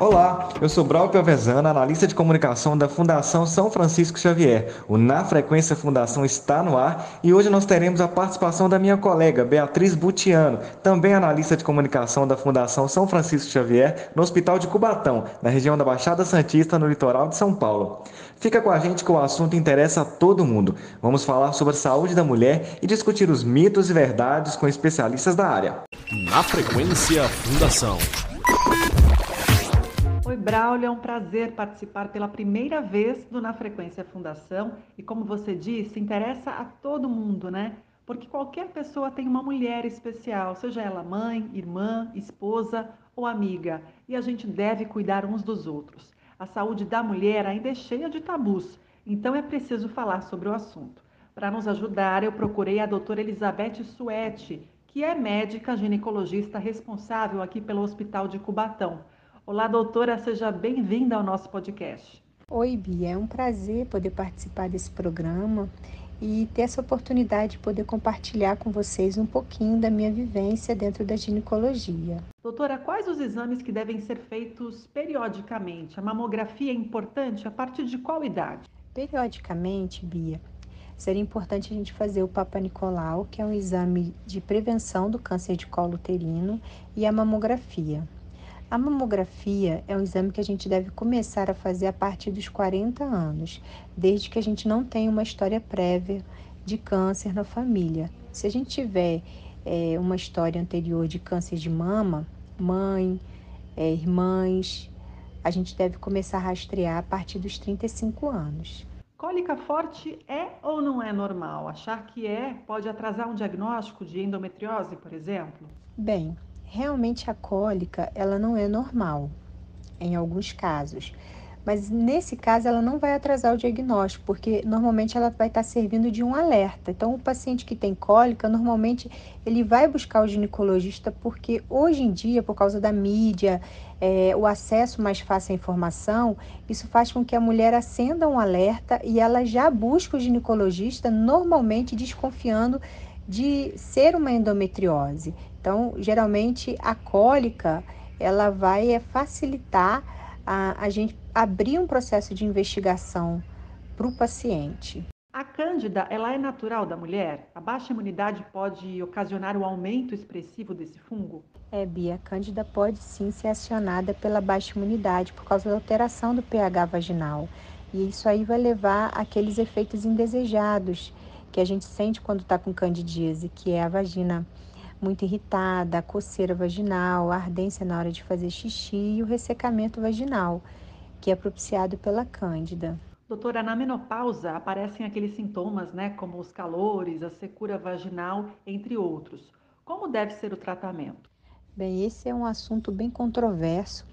Olá, eu sou Braulio Pelvezano, analista de comunicação da Fundação São Francisco Xavier. O Na Frequência Fundação está no ar e hoje nós teremos a participação da minha colega Beatriz Butiano, também analista de comunicação da Fundação São Francisco Xavier, no Hospital de Cubatão, na região da Baixada Santista, no litoral de São Paulo. Fica com a gente que o assunto interessa a todo mundo. Vamos falar sobre a saúde da mulher e discutir os mitos e verdades com especialistas da área. Na Frequência Fundação. Braulio, é um prazer participar pela primeira vez do Na Frequência Fundação e, como você disse, interessa a todo mundo, né? Porque qualquer pessoa tem uma mulher especial, seja ela mãe, irmã, esposa ou amiga, e a gente deve cuidar uns dos outros. A saúde da mulher ainda é cheia de tabus, então é preciso falar sobre o assunto. Para nos ajudar, eu procurei a doutora Elizabeth Suete, que é médica ginecologista responsável aqui pelo Hospital de Cubatão. Olá, doutora, seja bem-vinda ao nosso podcast. Oi, Bia, é um prazer poder participar desse programa e ter essa oportunidade de poder compartilhar com vocês um pouquinho da minha vivência dentro da ginecologia. Doutora, quais os exames que devem ser feitos periodicamente? A mamografia é importante a partir de qual idade? Periodicamente, Bia, seria importante a gente fazer o Papa Nicolau, que é um exame de prevenção do câncer de colo uterino, e a mamografia. A mamografia é um exame que a gente deve começar a fazer a partir dos 40 anos, desde que a gente não tenha uma história prévia de câncer na família. Se a gente tiver é, uma história anterior de câncer de mama, mãe, é, irmãs, a gente deve começar a rastrear a partir dos 35 anos. Cólica forte é ou não é normal? Achar que é pode atrasar um diagnóstico de endometriose, por exemplo? Bem, realmente a cólica ela não é normal em alguns casos. Mas nesse caso ela não vai atrasar o diagnóstico, porque normalmente ela vai estar servindo de um alerta. Então o paciente que tem cólica, normalmente ele vai buscar o ginecologista porque hoje em dia, por causa da mídia, é, o acesso mais fácil à informação, isso faz com que a mulher acenda um alerta e ela já busca o ginecologista, normalmente desconfiando de ser uma endometriose. Então, geralmente a cólica ela vai é, facilitar a, a gente abrir um processo de investigação para o paciente. A cândida, ela é natural da mulher? A baixa imunidade pode ocasionar o um aumento expressivo desse fungo? É, Bia, a cândida pode sim ser acionada pela baixa imunidade por causa da alteração do pH vaginal. E isso aí vai levar àqueles efeitos indesejados que a gente sente quando está com candidíase, que é a vagina muito irritada, a coceira vaginal, a ardência na hora de fazer xixi e o ressecamento vaginal, que é propiciado pela cândida. Doutora, na menopausa aparecem aqueles sintomas, né, como os calores, a secura vaginal, entre outros. Como deve ser o tratamento? Bem, esse é um assunto bem controverso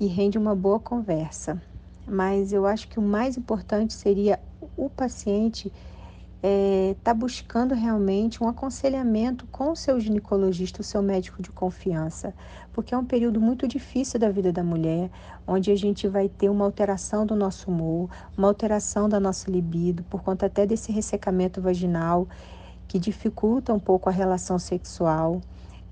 e rende uma boa conversa. Mas eu acho que o mais importante seria o paciente está é, tá buscando realmente um aconselhamento com o seu ginecologista, o seu médico de confiança, porque é um período muito difícil da vida da mulher, onde a gente vai ter uma alteração do nosso humor, uma alteração da nossa libido, por conta até desse ressecamento vaginal que dificulta um pouco a relação sexual.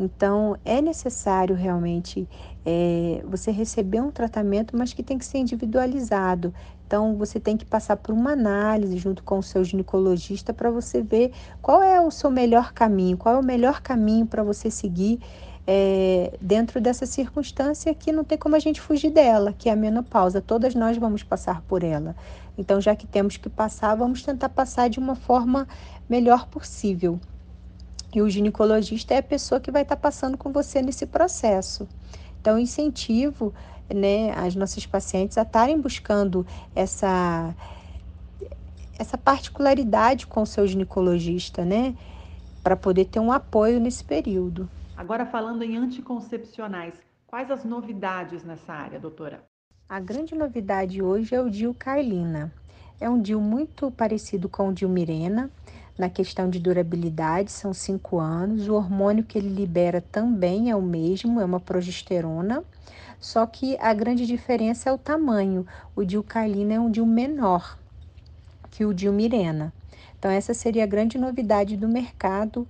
Então, é necessário realmente é, você receber um tratamento, mas que tem que ser individualizado. Então, você tem que passar por uma análise junto com o seu ginecologista para você ver qual é o seu melhor caminho, qual é o melhor caminho para você seguir é, dentro dessa circunstância que não tem como a gente fugir dela, que é a menopausa. Todas nós vamos passar por ela. Então, já que temos que passar, vamos tentar passar de uma forma melhor possível. E o ginecologista é a pessoa que vai estar passando com você nesse processo. Então, incentivo né, as nossas pacientes a estarem buscando essa, essa particularidade com o seu ginecologista, né? Para poder ter um apoio nesse período. Agora, falando em anticoncepcionais, quais as novidades nessa área, doutora? A grande novidade hoje é o DIU Carlina. É um DIU muito parecido com o DIU Mirena, na questão de durabilidade, são cinco anos. O hormônio que ele libera também é o mesmo, é uma progesterona, só que a grande diferença é o tamanho. O dilcarlina é um dil menor que o dilmirena. Então, essa seria a grande novidade do mercado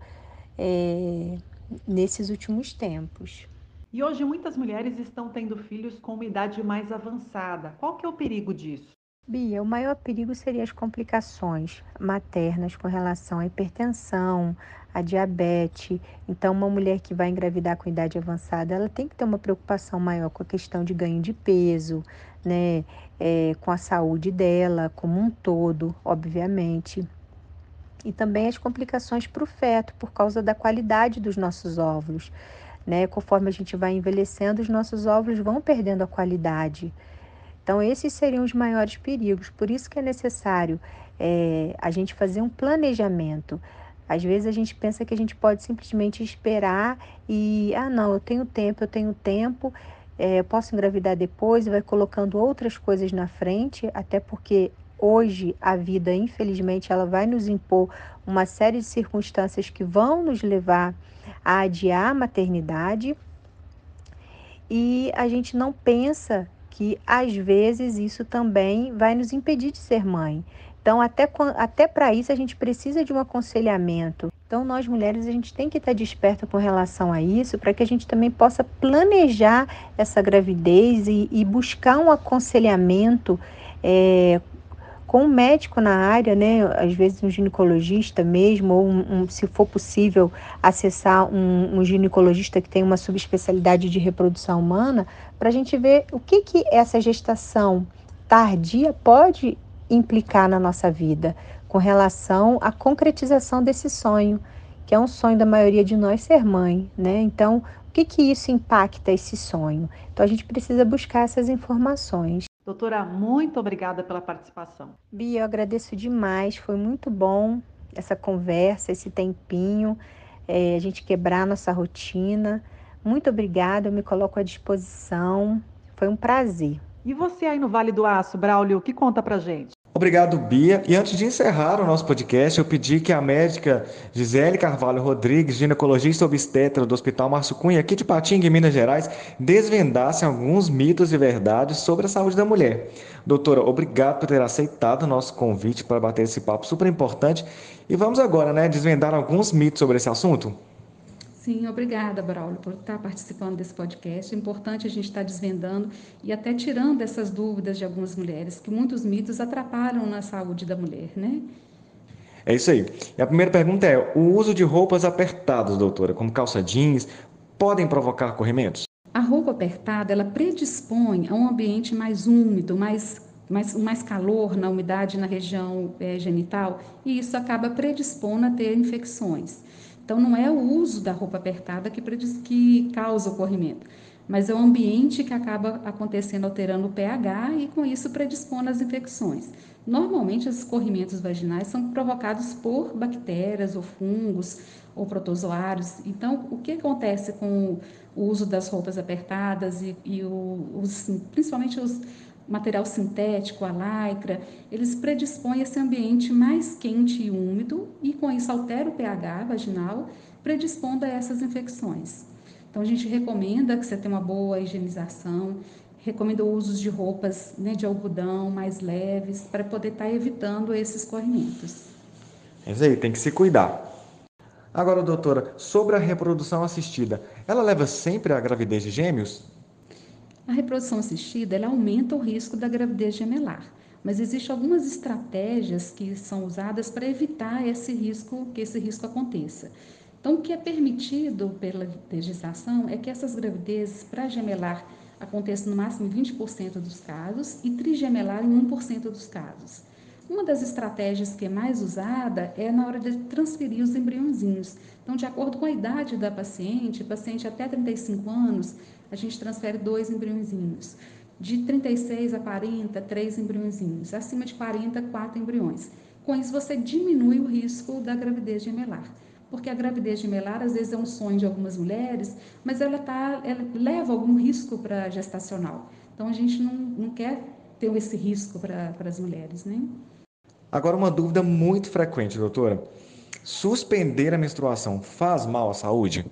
é, nesses últimos tempos. E hoje muitas mulheres estão tendo filhos com uma idade mais avançada. Qual que é o perigo disso? Bia, o maior perigo seria as complicações maternas com relação à hipertensão, à diabetes. Então, uma mulher que vai engravidar com idade avançada, ela tem que ter uma preocupação maior com a questão de ganho de peso, né? É, com a saúde dela como um todo, obviamente. E também as complicações para o feto, por causa da qualidade dos nossos óvulos. Né? Conforme a gente vai envelhecendo, os nossos óvulos vão perdendo a qualidade. Então, esses seriam os maiores perigos. Por isso que é necessário é, a gente fazer um planejamento. Às vezes a gente pensa que a gente pode simplesmente esperar e, ah, não, eu tenho tempo, eu tenho tempo, é, eu posso engravidar depois, e vai colocando outras coisas na frente, até porque hoje a vida, infelizmente, ela vai nos impor uma série de circunstâncias que vão nos levar a adiar a maternidade e a gente não pensa que às vezes isso também vai nos impedir de ser mãe. Então, até, até para isso, a gente precisa de um aconselhamento. Então, nós mulheres, a gente tem que estar desperta com relação a isso, para que a gente também possa planejar essa gravidez e, e buscar um aconselhamento é, com um médico na área, né, às vezes um ginecologista mesmo, ou um, um, se for possível acessar um, um, ginecologista que tem uma subespecialidade de reprodução humana, para a gente ver o que, que essa gestação tardia pode implicar na nossa vida com relação à concretização desse sonho, que é um sonho da maioria de nós ser mãe, né? Então, o que que isso impacta esse sonho? Então, a gente precisa buscar essas informações. Doutora, muito obrigada pela participação. Bia, eu agradeço demais, foi muito bom essa conversa, esse tempinho, é, a gente quebrar nossa rotina. Muito obrigada, eu me coloco à disposição. Foi um prazer. E você aí no Vale do Aço, Braulio, o que conta pra gente? Obrigado, Bia. E antes de encerrar o nosso podcast, eu pedi que a médica Gisele Carvalho Rodrigues, ginecologista obstetra do Hospital Márcio Cunha, aqui de Patinga, em Minas Gerais, desvendasse alguns mitos e verdades sobre a saúde da mulher. Doutora, obrigado por ter aceitado o nosso convite para bater esse papo super importante. E vamos agora, né, desvendar alguns mitos sobre esse assunto? Sim, obrigada, Braulio, por estar participando desse podcast. É importante a gente estar desvendando e até tirando essas dúvidas de algumas mulheres, que muitos mitos atrapalham na saúde da mulher, né? É isso aí. E a primeira pergunta é: o uso de roupas apertadas, doutora, como calça jeans, podem provocar corrimentos? A roupa apertada, ela predispõe a um ambiente mais úmido, mais mais, mais calor na umidade na região é, genital, e isso acaba predispondo a ter infecções. Então, não é o uso da roupa apertada que, que causa o corrimento, mas é o ambiente que acaba acontecendo, alterando o pH e, com isso, predispõe às infecções. Normalmente, esses corrimentos vaginais são provocados por bactérias ou fungos ou protozoários. Então, o que acontece com o uso das roupas apertadas e, e o, os, principalmente os material sintético, a lycra, eles predispõem esse ambiente mais quente e úmido e com isso altera o pH vaginal, predispondo a essas infecções. Então a gente recomenda que você tenha uma boa higienização, recomenda o uso de roupas né, de algodão mais leves para poder estar tá evitando esses corrimentos. É isso aí, tem que se cuidar. Agora, doutora, sobre a reprodução assistida, ela leva sempre à gravidez de gêmeos? A reprodução assistida ela aumenta o risco da gravidez gemelar, mas existem algumas estratégias que são usadas para evitar esse risco, que esse risco aconteça. Então, o que é permitido pela legislação é que essas gravidezes para gemelar aconteçam no máximo em 20% dos casos e trigemelar em 1% dos casos. Uma das estratégias que é mais usada é na hora de transferir os embriãozinhos. Então, de acordo com a idade da paciente, paciente até 35 anos, a gente transfere dois embriãozinhos. De 36 a 40, três embriãozinhos. Acima de 40, quatro embriões. Com isso, você diminui o risco da gravidez gemelar. Porque a gravidez gemelar, às vezes, é um sonho de algumas mulheres, mas ela, tá, ela leva algum risco para gestacional. Então, a gente não, não quer ter esse risco para as mulheres, né? Agora, uma dúvida muito frequente, doutora. Suspender a menstruação faz mal à saúde?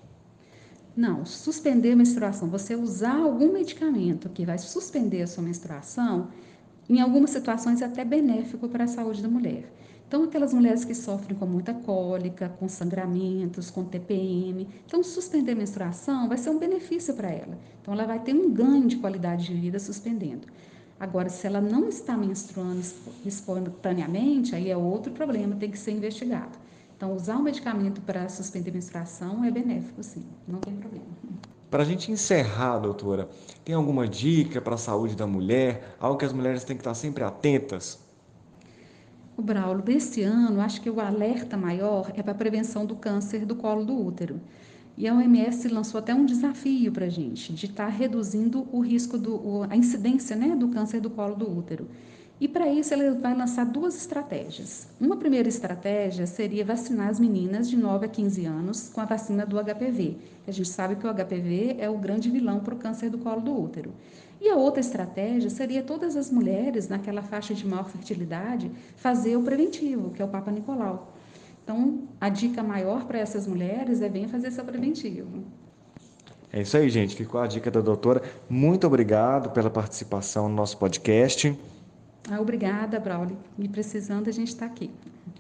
Não, suspender a menstruação, você usar algum medicamento que vai suspender a sua menstruação, em algumas situações é até benéfico para a saúde da mulher. Então, aquelas mulheres que sofrem com muita cólica, com sangramentos, com TPM, então suspender a menstruação vai ser um benefício para ela. Então, ela vai ter um ganho de qualidade de vida suspendendo. Agora, se ela não está menstruando espontaneamente, aí é outro problema, tem que ser investigado. Então, usar o medicamento para suspender a menstruação é benéfico, sim, não tem problema. Para a gente encerrar, doutora, tem alguma dica para a saúde da mulher? Algo que as mulheres têm que estar sempre atentas? O Braulio, desse ano, acho que o alerta maior é para a prevenção do câncer do colo do útero. E a OMS lançou até um desafio para a gente, de estar tá reduzindo o risco, do, a incidência né, do câncer do colo do útero. E para isso ele vai lançar duas estratégias. Uma primeira estratégia seria vacinar as meninas de 9 a 15 anos com a vacina do HPV. A gente sabe que o HPV é o grande vilão para o câncer do colo do útero. E a outra estratégia seria todas as mulheres naquela faixa de maior fertilidade fazer o preventivo, que é o Papa Nicolau. Então, a dica maior para essas mulheres é venha fazer seu preventivo. É isso aí, gente. Ficou a dica da doutora. Muito obrigado pela participação no nosso podcast. Ah, obrigada, Brauli. E precisando, a gente está aqui.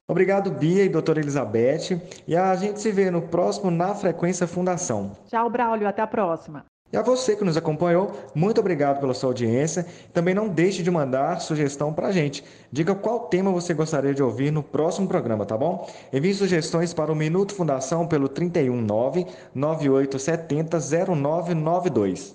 Obrigado, Bia e doutora Elizabeth. E a gente se vê no próximo Na Frequência Fundação. Tchau, Braulio. Até a próxima. A você que nos acompanhou, muito obrigado pela sua audiência. Também não deixe de mandar sugestão para a gente. Diga qual tema você gostaria de ouvir no próximo programa, tá bom? Envie sugestões para o Minuto Fundação pelo 319 9870 0992.